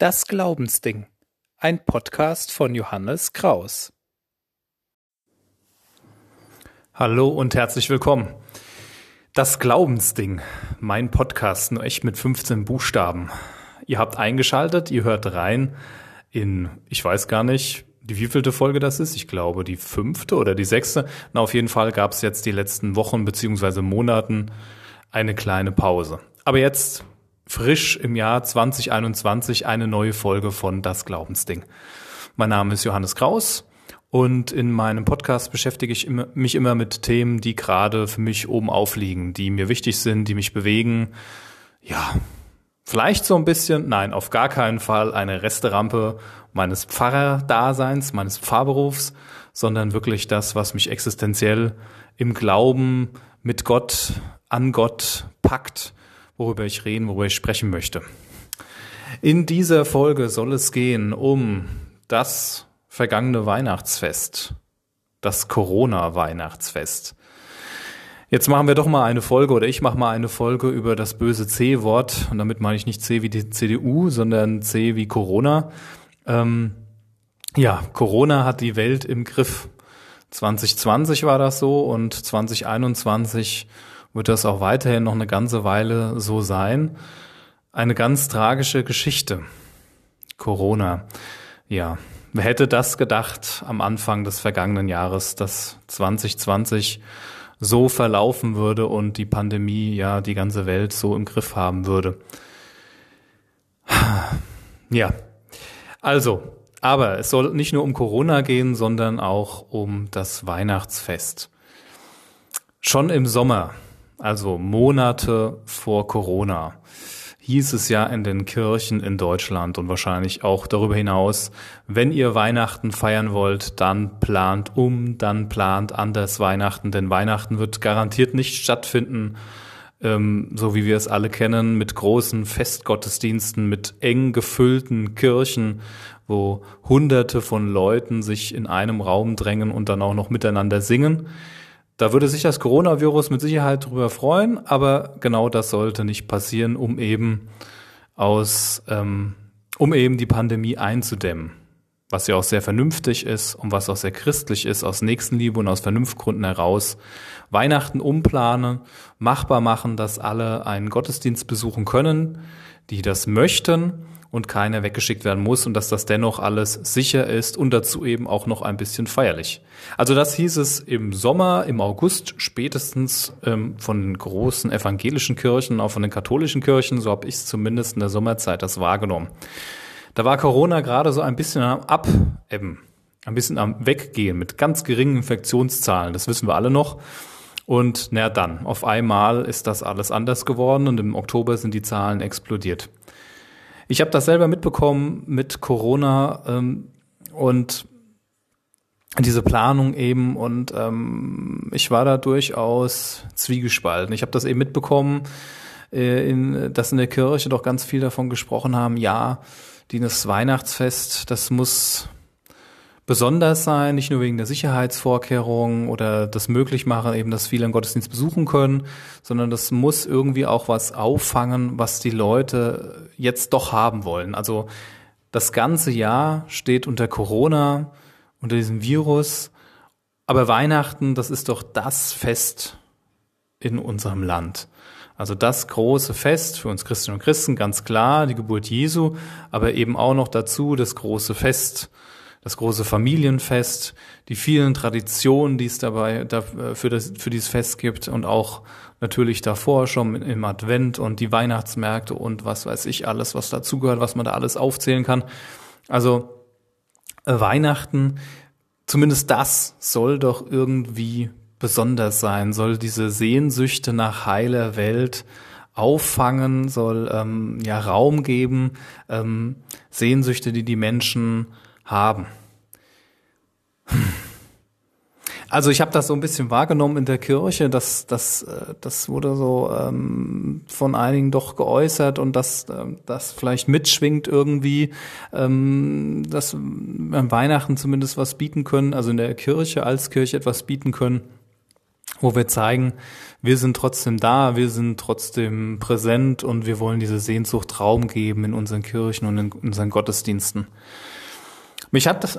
Das Glaubensding. Ein Podcast von Johannes Kraus. Hallo und herzlich willkommen. Das Glaubensding. Mein Podcast, nur echt mit 15 Buchstaben. Ihr habt eingeschaltet, ihr hört rein in, ich weiß gar nicht, die wievielte Folge das ist. Ich glaube, die fünfte oder die sechste. Na, auf jeden Fall gab es jetzt die letzten Wochen beziehungsweise Monaten eine kleine Pause. Aber jetzt frisch im Jahr 2021 eine neue Folge von Das Glaubensding. Mein Name ist Johannes Kraus und in meinem Podcast beschäftige ich mich immer mit Themen, die gerade für mich oben aufliegen, die mir wichtig sind, die mich bewegen. Ja, vielleicht so ein bisschen, nein, auf gar keinen Fall eine Resterampe meines Pfarrerdaseins, meines Pfarrberufs, sondern wirklich das, was mich existenziell im Glauben mit Gott, an Gott packt worüber ich reden, worüber ich sprechen möchte. In dieser Folge soll es gehen um das vergangene Weihnachtsfest, das Corona-Weihnachtsfest. Jetzt machen wir doch mal eine Folge oder ich mache mal eine Folge über das böse C-Wort und damit meine ich nicht C wie die CDU, sondern C wie Corona. Ähm, ja, Corona hat die Welt im Griff. 2020 war das so und 2021 wird das auch weiterhin noch eine ganze Weile so sein. Eine ganz tragische Geschichte. Corona. Ja, wer hätte das gedacht am Anfang des vergangenen Jahres, dass 2020 so verlaufen würde und die Pandemie ja die ganze Welt so im Griff haben würde. Ja, also, aber es soll nicht nur um Corona gehen, sondern auch um das Weihnachtsfest. Schon im Sommer also Monate vor Corona, hieß es ja in den Kirchen in Deutschland und wahrscheinlich auch darüber hinaus, wenn ihr Weihnachten feiern wollt, dann plant um, dann plant anders Weihnachten, denn Weihnachten wird garantiert nicht stattfinden, ähm, so wie wir es alle kennen, mit großen Festgottesdiensten, mit eng gefüllten Kirchen, wo Hunderte von Leuten sich in einem Raum drängen und dann auch noch miteinander singen. Da würde sich das Coronavirus mit Sicherheit drüber freuen, aber genau das sollte nicht passieren, um eben aus, ähm, um eben die Pandemie einzudämmen. Was ja auch sehr vernünftig ist und was auch sehr christlich ist, aus Nächstenliebe und aus Vernunftgründen heraus. Weihnachten umplanen, machbar machen, dass alle einen Gottesdienst besuchen können, die das möchten und keiner weggeschickt werden muss und dass das dennoch alles sicher ist und dazu eben auch noch ein bisschen feierlich. Also das hieß es im Sommer, im August spätestens ähm, von den großen evangelischen Kirchen, auch von den katholischen Kirchen, so habe ich es zumindest in der Sommerzeit das wahrgenommen. Da war Corona gerade so ein bisschen am Abebben, ein bisschen am Weggehen mit ganz geringen Infektionszahlen, das wissen wir alle noch. Und na dann, auf einmal ist das alles anders geworden und im Oktober sind die Zahlen explodiert. Ich habe das selber mitbekommen mit Corona ähm, und diese Planung eben und ähm, ich war da durchaus zwiegespalten. Ich habe das eben mitbekommen, äh, in, dass in der Kirche doch ganz viel davon gesprochen haben, ja, dieses Weihnachtsfest, das muss besonders sein, nicht nur wegen der Sicherheitsvorkehrungen oder das Möglichmachen eben, dass viele einen Gottesdienst besuchen können, sondern das muss irgendwie auch was auffangen, was die Leute jetzt doch haben wollen. Also das ganze Jahr steht unter Corona, unter diesem Virus, aber Weihnachten, das ist doch das Fest in unserem Land. Also das große Fest für uns Christinnen und Christen, ganz klar, die Geburt Jesu, aber eben auch noch dazu das große Fest das große Familienfest, die vielen Traditionen, die es dabei für, das, für dieses Fest gibt und auch natürlich davor schon im Advent und die Weihnachtsmärkte und was weiß ich alles, was dazugehört, was man da alles aufzählen kann. Also äh, Weihnachten, zumindest das soll doch irgendwie besonders sein, soll diese Sehnsüchte nach heiler Welt auffangen, soll ähm, ja Raum geben, ähm, Sehnsüchte, die die Menschen haben. Also ich habe das so ein bisschen wahrgenommen in der Kirche, dass das, äh, das wurde so ähm, von einigen doch geäußert und dass äh, das vielleicht mitschwingt irgendwie, ähm, dass wir an Weihnachten zumindest was bieten können, also in der Kirche als Kirche etwas bieten können, wo wir zeigen, wir sind trotzdem da, wir sind trotzdem präsent und wir wollen diese Sehnsucht Raum geben in unseren Kirchen und in unseren Gottesdiensten. Mich hat das,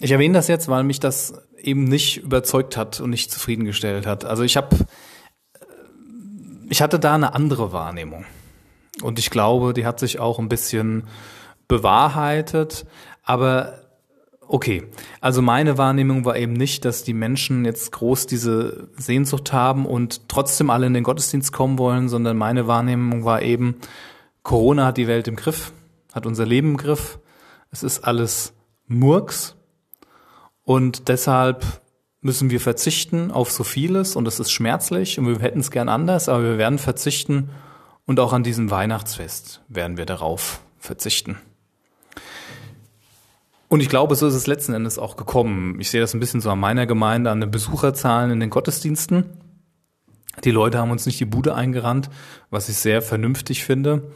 ich erwähne das jetzt, weil mich das eben nicht überzeugt hat und nicht zufriedengestellt hat. Also ich habe, ich hatte da eine andere Wahrnehmung. Und ich glaube, die hat sich auch ein bisschen bewahrheitet. Aber okay, also meine Wahrnehmung war eben nicht, dass die Menschen jetzt groß diese Sehnsucht haben und trotzdem alle in den Gottesdienst kommen wollen, sondern meine Wahrnehmung war eben, Corona hat die Welt im Griff, hat unser Leben im Griff. Es ist alles Murks. Und deshalb müssen wir verzichten auf so vieles und es ist schmerzlich und wir hätten es gern anders, aber wir werden verzichten und auch an diesem Weihnachtsfest werden wir darauf verzichten. Und ich glaube, so ist es letzten Endes auch gekommen. Ich sehe das ein bisschen so an meiner Gemeinde, an den Besucherzahlen in den Gottesdiensten. Die Leute haben uns nicht die Bude eingerannt, was ich sehr vernünftig finde.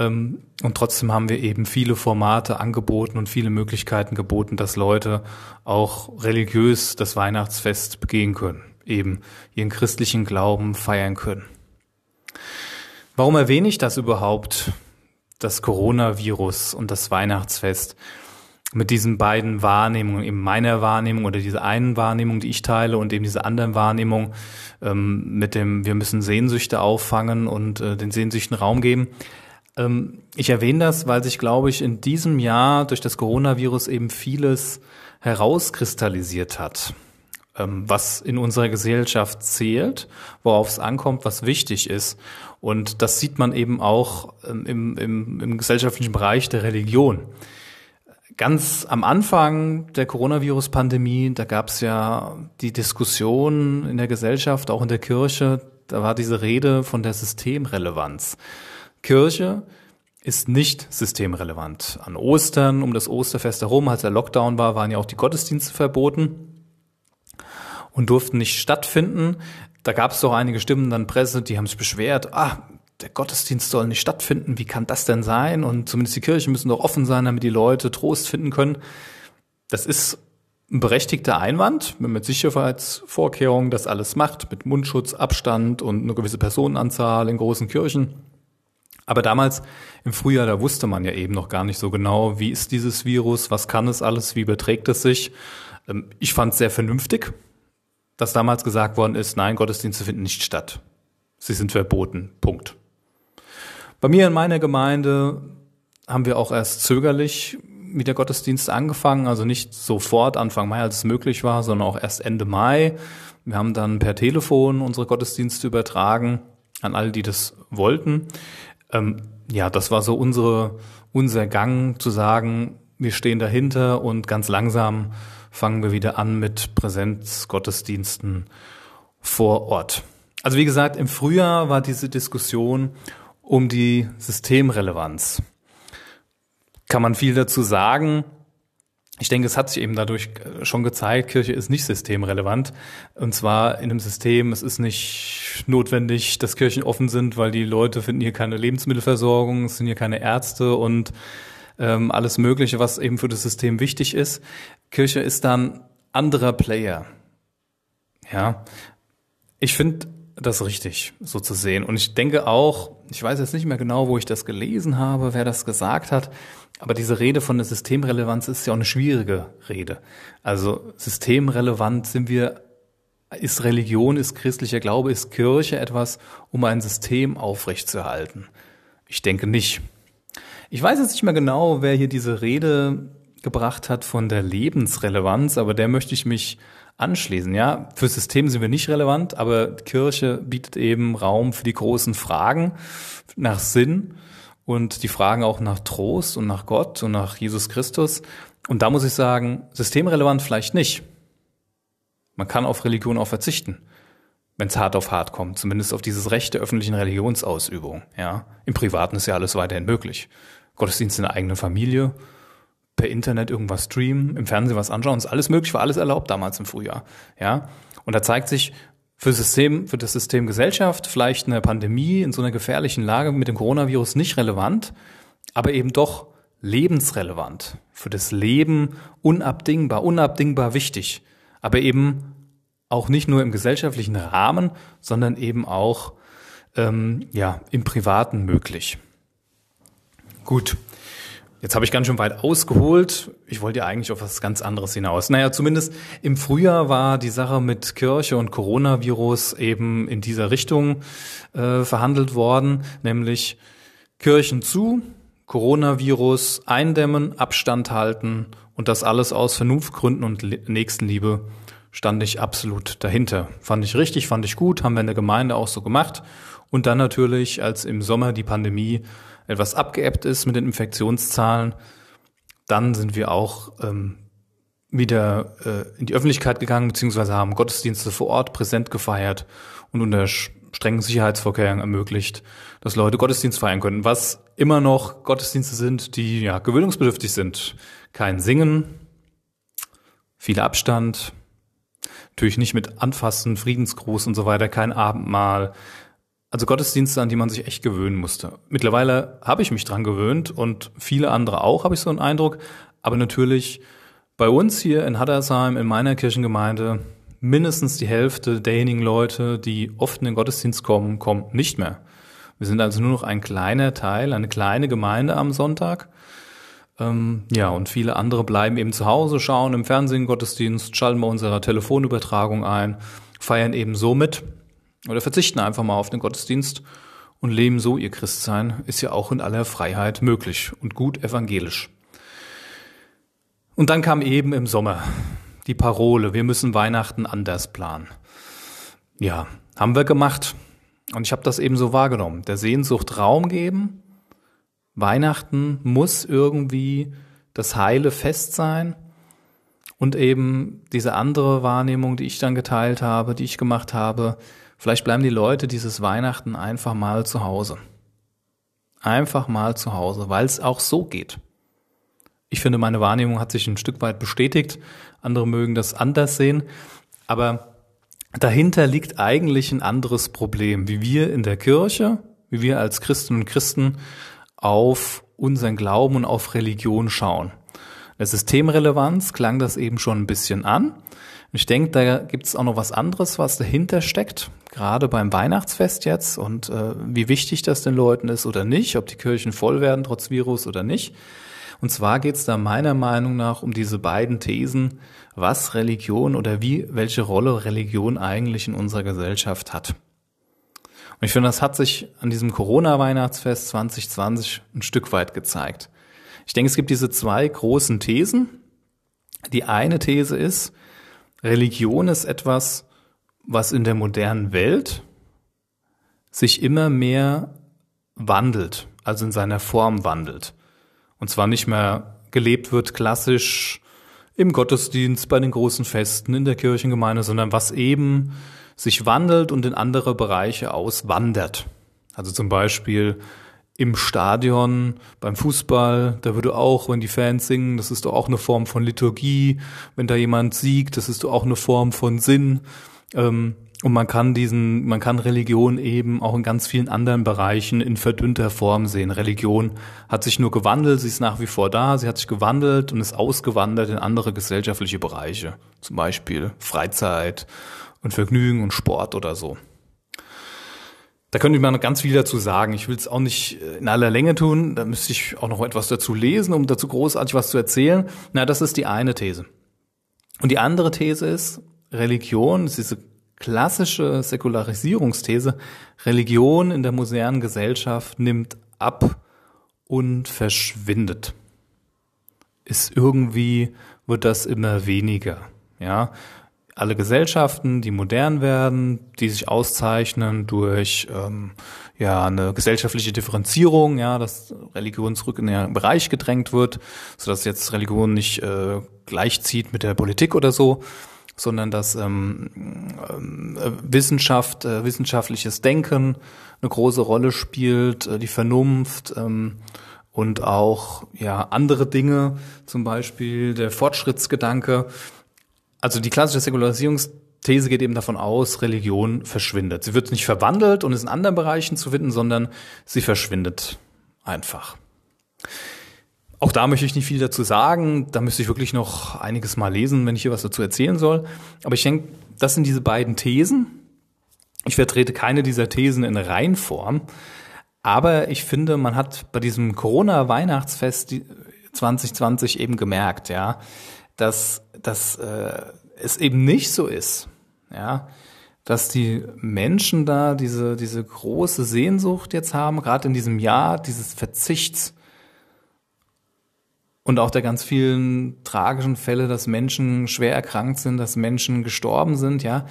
Ähm, und trotzdem haben wir eben viele Formate angeboten und viele Möglichkeiten geboten, dass Leute auch religiös das Weihnachtsfest begehen können, eben ihren christlichen Glauben feiern können. Warum erwähne ich das überhaupt, das Coronavirus und das Weihnachtsfest? mit diesen beiden Wahrnehmungen, eben meiner Wahrnehmung oder diese einen Wahrnehmung, die ich teile und eben diese anderen Wahrnehmung ähm, mit dem, wir müssen Sehnsüchte auffangen und äh, den Sehnsüchten Raum geben. Ähm, ich erwähne das, weil sich, glaube ich, in diesem Jahr durch das Coronavirus eben vieles herauskristallisiert hat, ähm, was in unserer Gesellschaft zählt, worauf es ankommt, was wichtig ist. Und das sieht man eben auch ähm, im, im, im gesellschaftlichen Bereich der Religion ganz am Anfang der Coronavirus-Pandemie, da gab es ja die Diskussion in der Gesellschaft, auch in der Kirche, da war diese Rede von der Systemrelevanz. Kirche ist nicht systemrelevant. An Ostern, um das Osterfest herum, als der Lockdown war, waren ja auch die Gottesdienste verboten und durften nicht stattfinden. Da gab es doch einige Stimmen, dann Presse, die haben sich beschwert, ah, der Gottesdienst soll nicht stattfinden, wie kann das denn sein? Und zumindest die Kirchen müssen doch offen sein, damit die Leute Trost finden können. Das ist ein berechtigter Einwand, mit Sicherheitsvorkehrungen das alles macht, mit Mundschutz, Abstand und eine gewisse Personenanzahl in großen Kirchen. Aber damals im Frühjahr, da wusste man ja eben noch gar nicht so genau, wie ist dieses Virus, was kann es alles, wie überträgt es sich. Ähm, ich fand es sehr vernünftig, dass damals gesagt worden ist, nein, Gottesdienste finden nicht statt. Sie sind verboten. Punkt. Bei mir in meiner Gemeinde haben wir auch erst zögerlich mit der Gottesdienst angefangen, also nicht sofort Anfang Mai, als es möglich war, sondern auch erst Ende Mai. Wir haben dann per Telefon unsere Gottesdienste übertragen an alle, die das wollten. Ähm, ja, das war so unsere, unser Gang zu sagen, wir stehen dahinter und ganz langsam fangen wir wieder an mit Präsenzgottesdiensten vor Ort. Also wie gesagt, im Frühjahr war diese Diskussion um die Systemrelevanz. Kann man viel dazu sagen. Ich denke, es hat sich eben dadurch schon gezeigt, Kirche ist nicht systemrelevant. Und zwar in einem System, es ist nicht notwendig, dass Kirchen offen sind, weil die Leute finden hier keine Lebensmittelversorgung, es sind hier keine Ärzte und ähm, alles Mögliche, was eben für das System wichtig ist. Kirche ist dann anderer Player. Ja. Ich finde, das richtig, so zu sehen. Und ich denke auch, ich weiß jetzt nicht mehr genau, wo ich das gelesen habe, wer das gesagt hat, aber diese Rede von der Systemrelevanz ist ja auch eine schwierige Rede. Also systemrelevant sind wir, ist Religion, ist christlicher Glaube, ist Kirche etwas, um ein System aufrechtzuerhalten? Ich denke nicht. Ich weiß jetzt nicht mehr genau, wer hier diese Rede gebracht hat von der Lebensrelevanz, aber der möchte ich mich anschließen. Ja, für System sind wir nicht relevant, aber Kirche bietet eben Raum für die großen Fragen nach Sinn und die Fragen auch nach Trost und nach Gott und nach Jesus Christus. Und da muss ich sagen, systemrelevant vielleicht nicht. Man kann auf Religion auch verzichten, wenn es hart auf hart kommt, zumindest auf dieses Recht der öffentlichen Religionsausübung. Ja, im Privaten ist ja alles weiterhin möglich. Gottesdienst in der eigenen Familie, per Internet irgendwas streamen, im Fernsehen was anschauen, ist alles möglich, war alles erlaubt damals im Frühjahr. Ja, und da zeigt sich für System, für das System Gesellschaft vielleicht eine Pandemie in so einer gefährlichen Lage mit dem Coronavirus nicht relevant, aber eben doch lebensrelevant, für das Leben unabdingbar, unabdingbar wichtig, aber eben auch nicht nur im gesellschaftlichen Rahmen, sondern eben auch ähm, ja, im Privaten möglich. Gut, Jetzt habe ich ganz schön weit ausgeholt. Ich wollte ja eigentlich auf was ganz anderes hinaus. Naja, zumindest im Frühjahr war die Sache mit Kirche und Coronavirus eben in dieser Richtung äh, verhandelt worden, nämlich Kirchen zu, Coronavirus eindämmen, Abstand halten und das alles aus Vernunftgründen und Nächstenliebe stand ich absolut dahinter. Fand ich richtig, fand ich gut, haben wir in der Gemeinde auch so gemacht. Und dann natürlich, als im Sommer die Pandemie etwas abgeebbt ist mit den Infektionszahlen, dann sind wir auch ähm, wieder äh, in die Öffentlichkeit gegangen, beziehungsweise haben Gottesdienste vor Ort präsent gefeiert und unter strengen Sicherheitsvorkehrungen ermöglicht, dass Leute Gottesdienst feiern können, was immer noch Gottesdienste sind, die ja gewöhnungsbedürftig sind. Kein Singen, viel Abstand, natürlich nicht mit Anfassen, Friedensgruß und so weiter, kein Abendmahl, also Gottesdienste, an die man sich echt gewöhnen musste. Mittlerweile habe ich mich dran gewöhnt und viele andere auch, habe ich so einen Eindruck. Aber natürlich bei uns hier in Haddersheim, in meiner Kirchengemeinde, mindestens die Hälfte derjenigen Leute, die oft in den Gottesdienst kommen, kommen nicht mehr. Wir sind also nur noch ein kleiner Teil, eine kleine Gemeinde am Sonntag. Ähm, ja, und viele andere bleiben eben zu Hause, schauen im Fernsehen Gottesdienst, schalten bei unserer Telefonübertragung ein, feiern eben so mit oder verzichten einfach mal auf den Gottesdienst und leben so ihr Christsein, ist ja auch in aller Freiheit möglich und gut evangelisch. Und dann kam eben im Sommer die Parole, wir müssen Weihnachten anders planen. Ja, haben wir gemacht. Und ich habe das eben so wahrgenommen. Der Sehnsucht Raum geben. Weihnachten muss irgendwie das heile Fest sein. Und eben diese andere Wahrnehmung, die ich dann geteilt habe, die ich gemacht habe, Vielleicht bleiben die Leute dieses Weihnachten einfach mal zu Hause. Einfach mal zu Hause, weil es auch so geht. Ich finde, meine Wahrnehmung hat sich ein Stück weit bestätigt. Andere mögen das anders sehen. Aber dahinter liegt eigentlich ein anderes Problem, wie wir in der Kirche, wie wir als Christinnen und Christen auf unseren Glauben und auf Religion schauen. Systemrelevanz klang das eben schon ein bisschen an. Ich denke, da gibt es auch noch was anderes, was dahinter steckt, gerade beim Weihnachtsfest jetzt und äh, wie wichtig das den Leuten ist oder nicht, ob die Kirchen voll werden trotz Virus oder nicht. Und zwar geht es da meiner Meinung nach um diese beiden Thesen, was Religion oder wie, welche Rolle Religion eigentlich in unserer Gesellschaft hat. Und ich finde, das hat sich an diesem Corona-Weihnachtsfest 2020 ein Stück weit gezeigt. Ich denke, es gibt diese zwei großen Thesen. Die eine These ist, Religion ist etwas, was in der modernen Welt sich immer mehr wandelt, also in seiner Form wandelt. Und zwar nicht mehr gelebt wird klassisch im Gottesdienst, bei den großen Festen, in der Kirchengemeinde, sondern was eben sich wandelt und in andere Bereiche auswandert. Also zum Beispiel im Stadion, beim Fußball, da würde auch, wenn die Fans singen, das ist doch auch eine Form von Liturgie. Wenn da jemand siegt, das ist doch auch eine Form von Sinn. Ähm, und man kann diesen, man kann Religion eben auch in ganz vielen anderen Bereichen in verdünnter Form sehen. Religion hat sich nur gewandelt, sie ist nach wie vor da, sie hat sich gewandelt und ist ausgewandert in andere gesellschaftliche Bereiche. Zum Beispiel Freizeit und Vergnügen und Sport oder so. Da könnte ich mal noch ganz viel dazu sagen. Ich will es auch nicht äh, in aller Länge tun. Da müsste ich auch noch etwas dazu lesen, um dazu großartig was zu erzählen. Na, das ist die eine These. Und die andere These ist, Religion, ist diese klassische Säkularisierungsthese, Religion in der modernen Gesellschaft nimmt ab und verschwindet. Ist irgendwie, wird das immer weniger. Ja, alle Gesellschaften, die modern werden, die sich auszeichnen durch ähm, ja eine gesellschaftliche Differenzierung, ja, dass Religion zurück in den Bereich gedrängt wird, so dass jetzt Religion nicht äh, gleichzieht mit der Politik oder so, sondern dass ähm, äh, Wissenschaft, äh, wissenschaftliches Denken eine große Rolle spielt, äh, die Vernunft ähm, und auch ja andere Dinge, zum Beispiel der Fortschrittsgedanke also die klassische Säkularisierungsthese geht eben davon aus, Religion verschwindet. Sie wird nicht verwandelt und ist in anderen Bereichen zu finden, sondern sie verschwindet einfach. auch da möchte ich nicht viel dazu sagen. Da müsste ich wirklich noch einiges mal lesen, wenn ich hier was dazu erzählen soll. Aber ich denke, das sind diese beiden Thesen. Ich vertrete keine dieser Thesen in Reinform. Aber ich finde, man hat bei diesem Corona-Weihnachtsfest 2020 eben gemerkt, ja, dass, dass äh, es eben nicht so ist, ja, dass die Menschen da diese, diese große Sehnsucht jetzt haben, gerade in diesem Jahr dieses Verzichts und auch der ganz vielen tragischen Fälle, dass Menschen schwer erkrankt sind, dass Menschen gestorben sind, ja,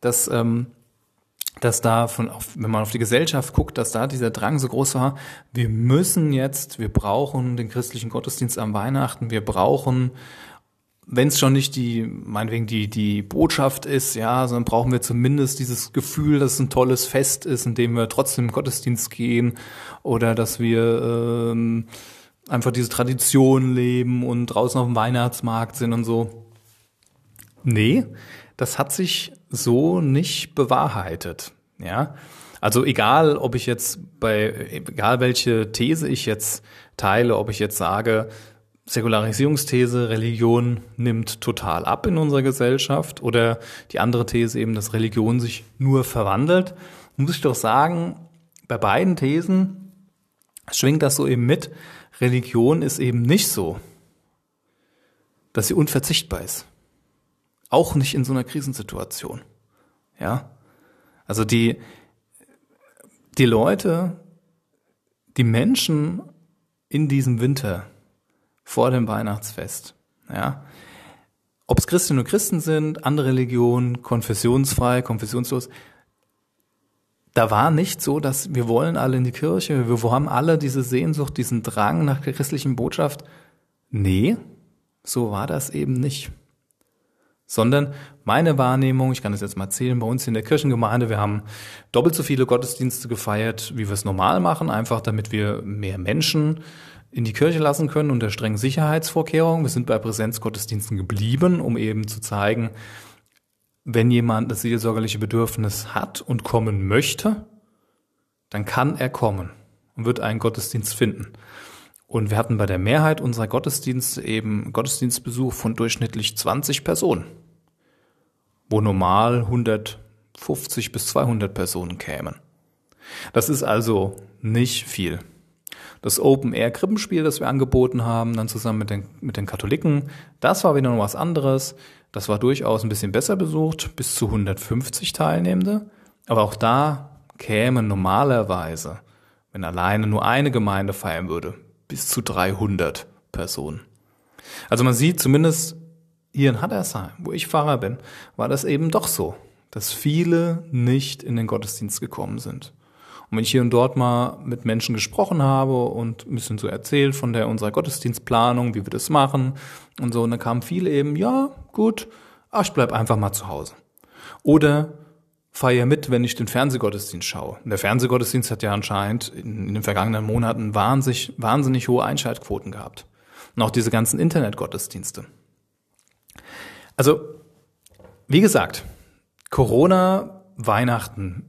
dass, ähm, dass da von, wenn man auf die Gesellschaft guckt, dass da dieser Drang so groß war, wir müssen jetzt, wir brauchen den christlichen Gottesdienst am Weihnachten, wir brauchen wenn es schon nicht die, meinetwegen die, die Botschaft ist, ja, sondern brauchen wir zumindest dieses Gefühl, dass es ein tolles Fest ist, in dem wir trotzdem im Gottesdienst gehen oder dass wir ähm, einfach diese Tradition leben und draußen auf dem Weihnachtsmarkt sind und so. Nee, das hat sich so nicht bewahrheitet, ja. Also egal, ob ich jetzt bei, egal welche These ich jetzt teile, ob ich jetzt sage, Säkularisierungsthese, Religion nimmt total ab in unserer Gesellschaft oder die andere These eben, dass Religion sich nur verwandelt, muss ich doch sagen, bei beiden Thesen schwingt das so eben mit. Religion ist eben nicht so, dass sie unverzichtbar ist. Auch nicht in so einer Krisensituation. Ja? Also die, die Leute, die Menschen in diesem Winter, vor dem Weihnachtsfest. Ja. Ob es Christinnen und Christen sind, andere Religionen, konfessionsfrei, konfessionslos, da war nicht so, dass wir wollen alle in die Kirche, wir haben alle diese Sehnsucht, diesen Drang nach der christlichen Botschaft. Nee, so war das eben nicht. Sondern meine Wahrnehmung, ich kann das jetzt mal erzählen, bei uns in der Kirchengemeinde, wir haben doppelt so viele Gottesdienste gefeiert, wie wir es normal machen, einfach damit wir mehr Menschen in die Kirche lassen können unter strengen Sicherheitsvorkehrungen. Wir sind bei Präsenzgottesdiensten geblieben, um eben zu zeigen, wenn jemand das seelsorgerliche Bedürfnis hat und kommen möchte, dann kann er kommen und wird einen Gottesdienst finden. Und wir hatten bei der Mehrheit unserer Gottesdienste eben Gottesdienstbesuch von durchschnittlich 20 Personen, wo normal 150 bis 200 Personen kämen. Das ist also nicht viel das Open-Air-Krippenspiel, das wir angeboten haben, dann zusammen mit den, mit den Katholiken, das war wieder noch was anderes. Das war durchaus ein bisschen besser besucht, bis zu 150 Teilnehmende. Aber auch da kämen normalerweise, wenn alleine nur eine Gemeinde feiern würde, bis zu 300 Personen. Also man sieht zumindest hier in Hattersheim, wo ich Pfarrer bin, war das eben doch so, dass viele nicht in den Gottesdienst gekommen sind. Und wenn ich hier und dort mal mit Menschen gesprochen habe und ein bisschen so erzählt von der unserer Gottesdienstplanung, wie wir das machen und so, und dann kamen viele eben, ja, gut, ach, ich bleib einfach mal zu Hause. Oder feier mit, wenn ich den Fernsehgottesdienst schaue. Der Fernsehgottesdienst hat ja anscheinend in, in den vergangenen Monaten wahnsinnig, wahnsinnig hohe Einschaltquoten gehabt. Und auch diese ganzen Internetgottesdienste. Also, wie gesagt, Corona, Weihnachten,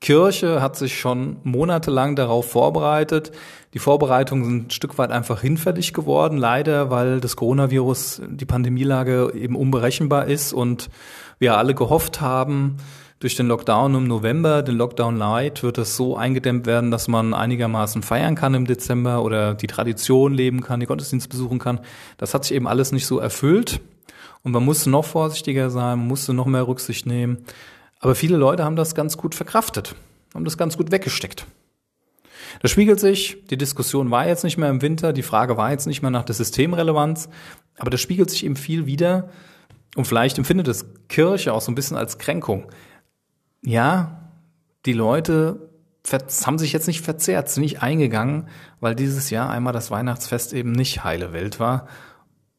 Kirche hat sich schon monatelang darauf vorbereitet. Die Vorbereitungen sind ein Stück weit einfach hinfällig geworden, leider, weil das Coronavirus, die Pandemielage eben unberechenbar ist und wir alle gehofft haben, durch den Lockdown im November, den Lockdown Light, wird es so eingedämmt werden, dass man einigermaßen feiern kann im Dezember oder die Tradition leben kann, die Gottesdienst besuchen kann. Das hat sich eben alles nicht so erfüllt. Und man musste noch vorsichtiger sein, man musste noch mehr Rücksicht nehmen. Aber viele Leute haben das ganz gut verkraftet, haben das ganz gut weggesteckt. Das spiegelt sich, die Diskussion war jetzt nicht mehr im Winter, die Frage war jetzt nicht mehr nach der Systemrelevanz, aber das spiegelt sich eben viel wieder und vielleicht empfindet es Kirche auch so ein bisschen als Kränkung. Ja, die Leute haben sich jetzt nicht verzehrt, sind nicht eingegangen, weil dieses Jahr einmal das Weihnachtsfest eben nicht heile Welt war.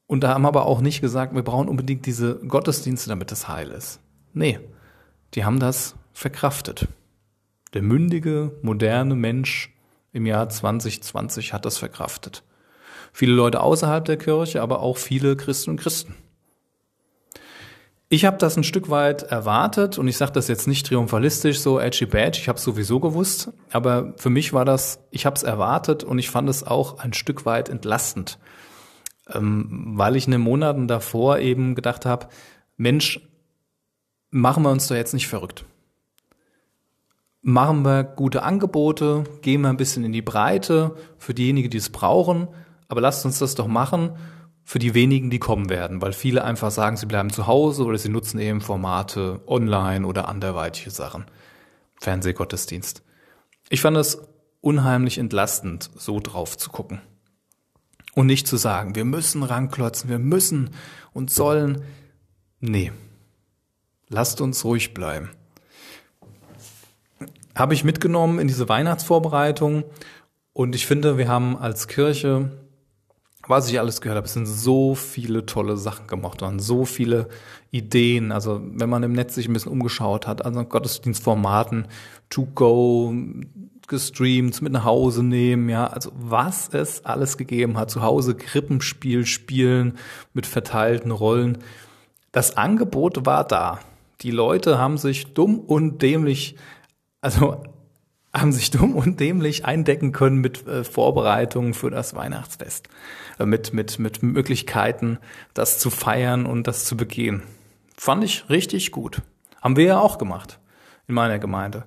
Und da haben aber auch nicht gesagt, wir brauchen unbedingt diese Gottesdienste, damit es heil ist. Nee, die haben das verkraftet. Der mündige, moderne Mensch im Jahr 2020 hat das verkraftet. Viele Leute außerhalb der Kirche, aber auch viele Christen und Christen. Ich habe das ein Stück weit erwartet und ich sage das jetzt nicht triumphalistisch, so edgy badge, ich habe sowieso gewusst, aber für mich war das, ich habe es erwartet und ich fand es auch ein Stück weit entlastend, ähm, weil ich in den Monaten davor eben gedacht habe, Mensch, machen wir uns doch jetzt nicht verrückt. Machen wir gute Angebote, gehen wir ein bisschen in die Breite für diejenigen, die es brauchen, aber lasst uns das doch machen für die wenigen, die kommen werden, weil viele einfach sagen, sie bleiben zu Hause oder sie nutzen eben Formate online oder anderweitige Sachen. Fernsehgottesdienst. Ich fand es unheimlich entlastend, so drauf zu gucken. Und nicht zu sagen, wir müssen ranklotzen, wir müssen und sollen. Nee. Lasst uns ruhig bleiben. Habe ich mitgenommen in diese Weihnachtsvorbereitung und ich finde, wir haben als Kirche was ich alles gehört habe, es sind so viele tolle Sachen gemacht worden, so viele Ideen. Also wenn man im Netz sich ein bisschen umgeschaut hat, also Gottesdienstformaten, to go, gestreamt, mit nach Hause nehmen, ja, also was es alles gegeben hat, zu Hause Krippenspiel spielen mit verteilten Rollen. Das Angebot war da. Die Leute haben sich dumm und dämlich, also haben sich dumm und dämlich eindecken können mit äh, Vorbereitungen für das Weihnachtsfest, äh, mit, mit, mit Möglichkeiten, das zu feiern und das zu begehen. Fand ich richtig gut. Haben wir ja auch gemacht in meiner Gemeinde.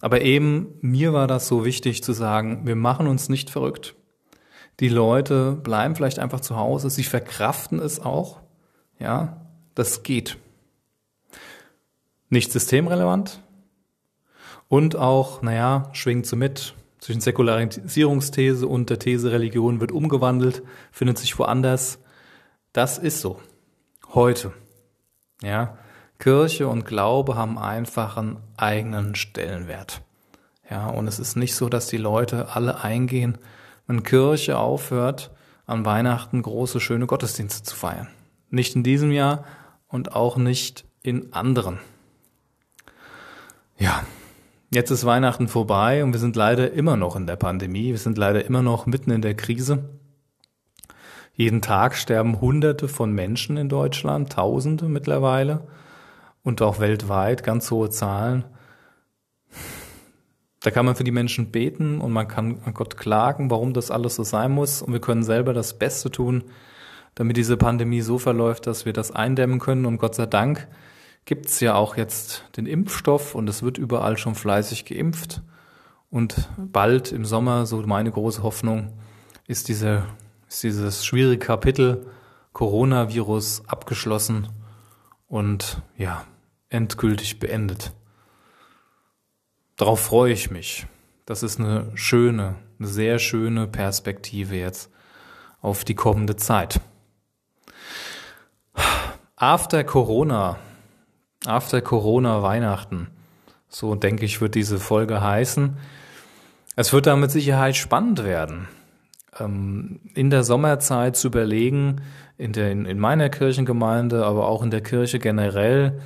Aber eben mir war das so wichtig zu sagen, wir machen uns nicht verrückt. Die Leute bleiben vielleicht einfach zu Hause, sie verkraften es auch. Ja, das geht. Nicht systemrelevant, und auch, naja, schwingt so mit zwischen Säkularisierungsthese und der These Religion wird umgewandelt, findet sich woanders. Das ist so. Heute. Ja. Kirche und Glaube haben einfach einen eigenen Stellenwert. Ja, und es ist nicht so, dass die Leute alle eingehen, wenn Kirche aufhört, an Weihnachten große, schöne Gottesdienste zu feiern. Nicht in diesem Jahr und auch nicht in anderen. Ja, Jetzt ist Weihnachten vorbei und wir sind leider immer noch in der Pandemie. Wir sind leider immer noch mitten in der Krise. Jeden Tag sterben Hunderte von Menschen in Deutschland, Tausende mittlerweile und auch weltweit ganz hohe Zahlen. Da kann man für die Menschen beten und man kann an Gott klagen, warum das alles so sein muss. Und wir können selber das Beste tun, damit diese Pandemie so verläuft, dass wir das eindämmen können. Und Gott sei Dank gibt's ja auch jetzt den Impfstoff und es wird überall schon fleißig geimpft. Und bald im Sommer, so meine große Hoffnung, ist, diese, ist dieses schwierige Kapitel Coronavirus abgeschlossen und ja, endgültig beendet. Darauf freue ich mich. Das ist eine schöne, eine sehr schöne Perspektive jetzt auf die kommende Zeit. After Corona After Corona Weihnachten. So denke ich, wird diese Folge heißen. Es wird da mit Sicherheit spannend werden. Ähm, in der Sommerzeit zu überlegen, in, der, in meiner Kirchengemeinde, aber auch in der Kirche generell,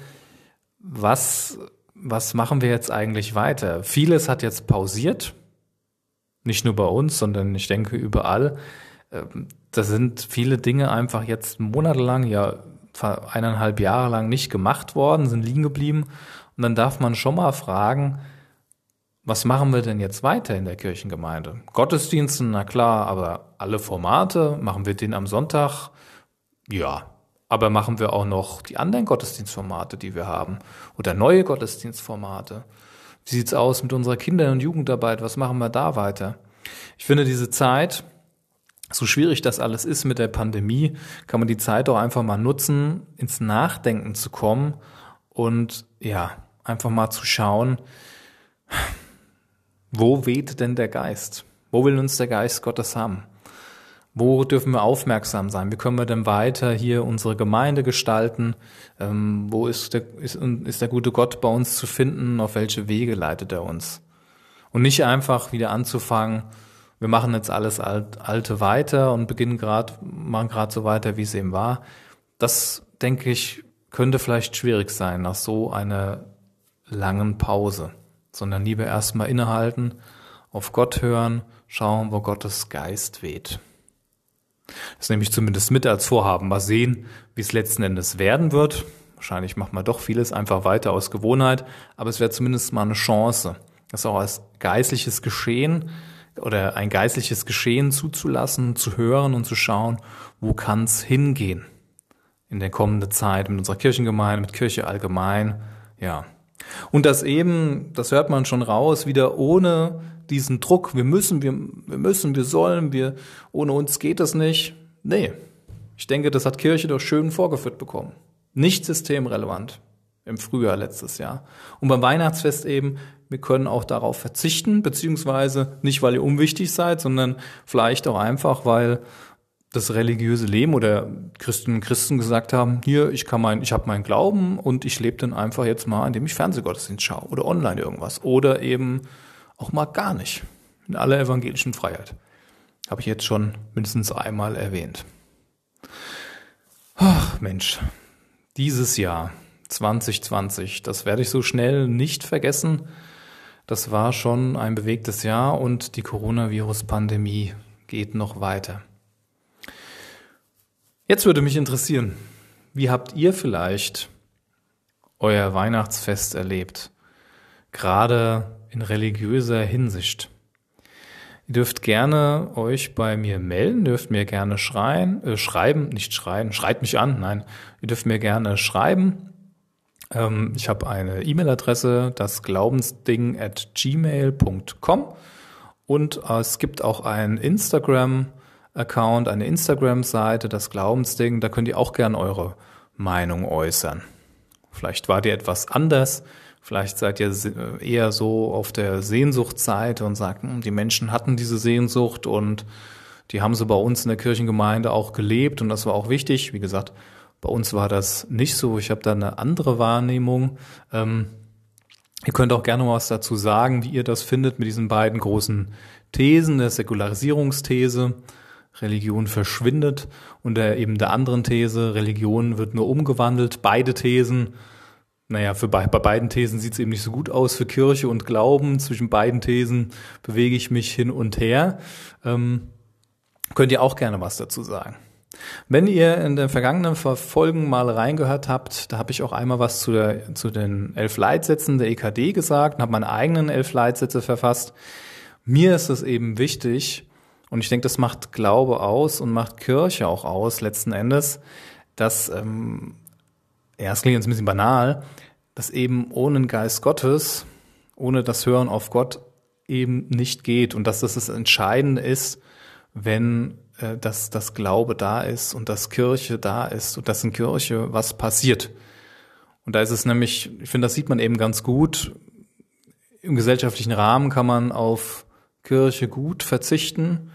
was, was machen wir jetzt eigentlich weiter? Vieles hat jetzt pausiert. Nicht nur bei uns, sondern ich denke überall. Ähm, da sind viele Dinge einfach jetzt monatelang, ja eineinhalb Jahre lang nicht gemacht worden, sind liegen geblieben. Und dann darf man schon mal fragen, was machen wir denn jetzt weiter in der Kirchengemeinde? Gottesdiensten, na klar, aber alle Formate, machen wir den am Sonntag? Ja. Aber machen wir auch noch die anderen Gottesdienstformate, die wir haben? Oder neue Gottesdienstformate? Wie sieht's aus mit unserer Kinder- und Jugendarbeit? Was machen wir da weiter? Ich finde diese Zeit, so schwierig das alles ist mit der Pandemie, kann man die Zeit auch einfach mal nutzen, ins Nachdenken zu kommen und ja, einfach mal zu schauen, wo weht denn der Geist? Wo will uns der Geist Gottes haben? Wo dürfen wir aufmerksam sein? Wie können wir denn weiter hier unsere Gemeinde gestalten? Ähm, wo ist der, ist, ist der gute Gott bei uns zu finden? Auf welche Wege leitet er uns? Und nicht einfach wieder anzufangen, wir machen jetzt alles Alte weiter und beginnen gerade, machen gerade so weiter, wie es eben war. Das, denke ich, könnte vielleicht schwierig sein nach so einer langen Pause, sondern lieber erstmal innehalten, auf Gott hören, schauen, wo Gottes Geist weht. Das nehme ich zumindest mit als Vorhaben. Mal sehen, wie es letzten Endes werden wird. Wahrscheinlich macht man doch vieles einfach weiter aus Gewohnheit, aber es wäre zumindest mal eine Chance, das auch als geistliches Geschehen oder ein geistliches Geschehen zuzulassen, zu hören und zu schauen, wo kann es hingehen in der kommenden Zeit mit unserer Kirchengemeinde, mit Kirche allgemein, ja. Und das eben, das hört man schon raus, wieder ohne diesen Druck, wir müssen, wir, wir müssen, wir sollen, wir, ohne uns geht das nicht. Nee. Ich denke, das hat Kirche doch schön vorgeführt bekommen. Nicht systemrelevant im Frühjahr letztes Jahr. Und beim Weihnachtsfest eben, wir können auch darauf verzichten, beziehungsweise nicht, weil ihr unwichtig seid, sondern vielleicht auch einfach, weil das religiöse Leben oder Christen und Christen gesagt haben, hier, ich kann mein, ich habe meinen Glauben und ich lebe dann einfach jetzt mal, indem ich Fernsehgottesdienst schaue oder online irgendwas. Oder eben auch mal gar nicht. In aller evangelischen Freiheit. Habe ich jetzt schon mindestens einmal erwähnt. Ach Mensch, dieses Jahr 2020, das werde ich so schnell nicht vergessen. Das war schon ein bewegtes Jahr und die Coronavirus-Pandemie geht noch weiter. Jetzt würde mich interessieren, wie habt ihr vielleicht euer Weihnachtsfest erlebt? Gerade in religiöser Hinsicht. Ihr dürft gerne euch bei mir melden, dürft mir gerne schreien, äh, schreiben, nicht schreien, schreit mich an, nein, ihr dürft mir gerne schreiben. Ähm, ich habe eine E-Mail-Adresse, das Glaubensding at gmail.com und äh, es gibt auch ein Instagram-Account, eine Instagram-Seite, das Glaubensding, da könnt ihr auch gerne eure Meinung äußern. Vielleicht war ihr etwas anders, Vielleicht seid ihr eher so auf der Sehnsuchtsseite und sagt, hm, die Menschen hatten diese Sehnsucht und die haben sie bei uns in der Kirchengemeinde auch gelebt und das war auch wichtig. Wie gesagt, bei uns war das nicht so. Ich habe da eine andere Wahrnehmung. Ähm, ihr könnt auch gerne was dazu sagen, wie ihr das findet mit diesen beiden großen Thesen, der Säkularisierungsthese. Religion verschwindet und der eben der anderen These, Religion wird nur umgewandelt. Beide Thesen naja, für bei, bei beiden Thesen sieht es eben nicht so gut aus. Für Kirche und Glauben, zwischen beiden Thesen bewege ich mich hin und her. Ähm, könnt ihr auch gerne was dazu sagen. Wenn ihr in den vergangenen Folgen mal reingehört habt, da habe ich auch einmal was zu, der, zu den elf Leitsätzen der EKD gesagt und habe meine eigenen elf Leitsätze verfasst. Mir ist es eben wichtig, und ich denke, das macht Glaube aus und macht Kirche auch aus, letzten Endes, dass ähm, ja, es klingt jetzt ein bisschen banal, dass eben ohne den Geist Gottes, ohne das Hören auf Gott eben nicht geht und dass das das Entscheidende ist, wenn äh, dass das Glaube da ist und dass Kirche da ist und dass in Kirche was passiert. Und da ist es nämlich, ich finde, das sieht man eben ganz gut. Im gesellschaftlichen Rahmen kann man auf Kirche gut verzichten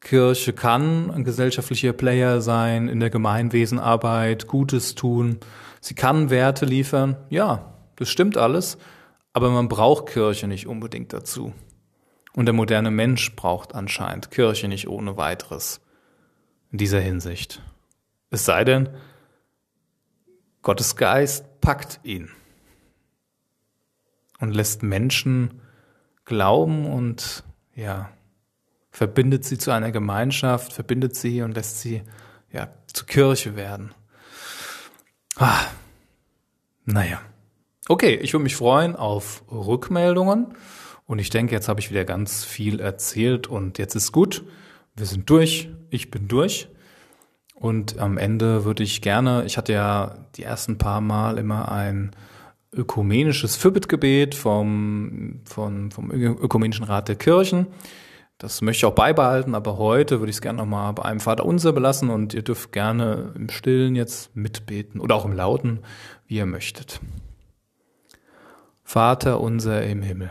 Kirche kann ein gesellschaftlicher Player sein, in der Gemeinwesenarbeit, Gutes tun. Sie kann Werte liefern. Ja, das stimmt alles. Aber man braucht Kirche nicht unbedingt dazu. Und der moderne Mensch braucht anscheinend Kirche nicht ohne weiteres. In dieser Hinsicht. Es sei denn, Gottes Geist packt ihn und lässt Menschen glauben und ja, verbindet sie zu einer Gemeinschaft, verbindet sie und lässt sie ja zur Kirche werden. Ah, naja. Okay, ich würde mich freuen auf Rückmeldungen und ich denke, jetzt habe ich wieder ganz viel erzählt und jetzt ist gut. Wir sind durch, ich bin durch. Und am Ende würde ich gerne, ich hatte ja die ersten paar Mal immer ein ökumenisches Fürbittgebet vom, vom, vom Ökumenischen Rat der Kirchen. Das möchte ich auch beibehalten, aber heute würde ich es gerne nochmal bei einem Vater unser belassen und ihr dürft gerne im Stillen jetzt mitbeten oder auch im Lauten, wie ihr möchtet. Vater unser im Himmel,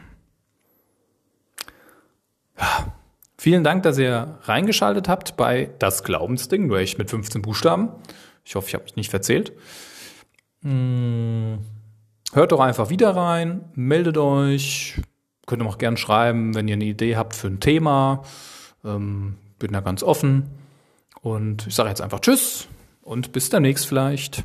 Vielen Dank, dass ihr reingeschaltet habt bei Das Glaubensding, nur echt mit 15 Buchstaben. Ich hoffe, ich habe mich nicht verzählt. Hm, hört doch einfach wieder rein, meldet euch, könnt ihr auch gern schreiben, wenn ihr eine Idee habt für ein Thema. Ähm, bin da ganz offen. Und ich sage jetzt einfach Tschüss und bis demnächst vielleicht.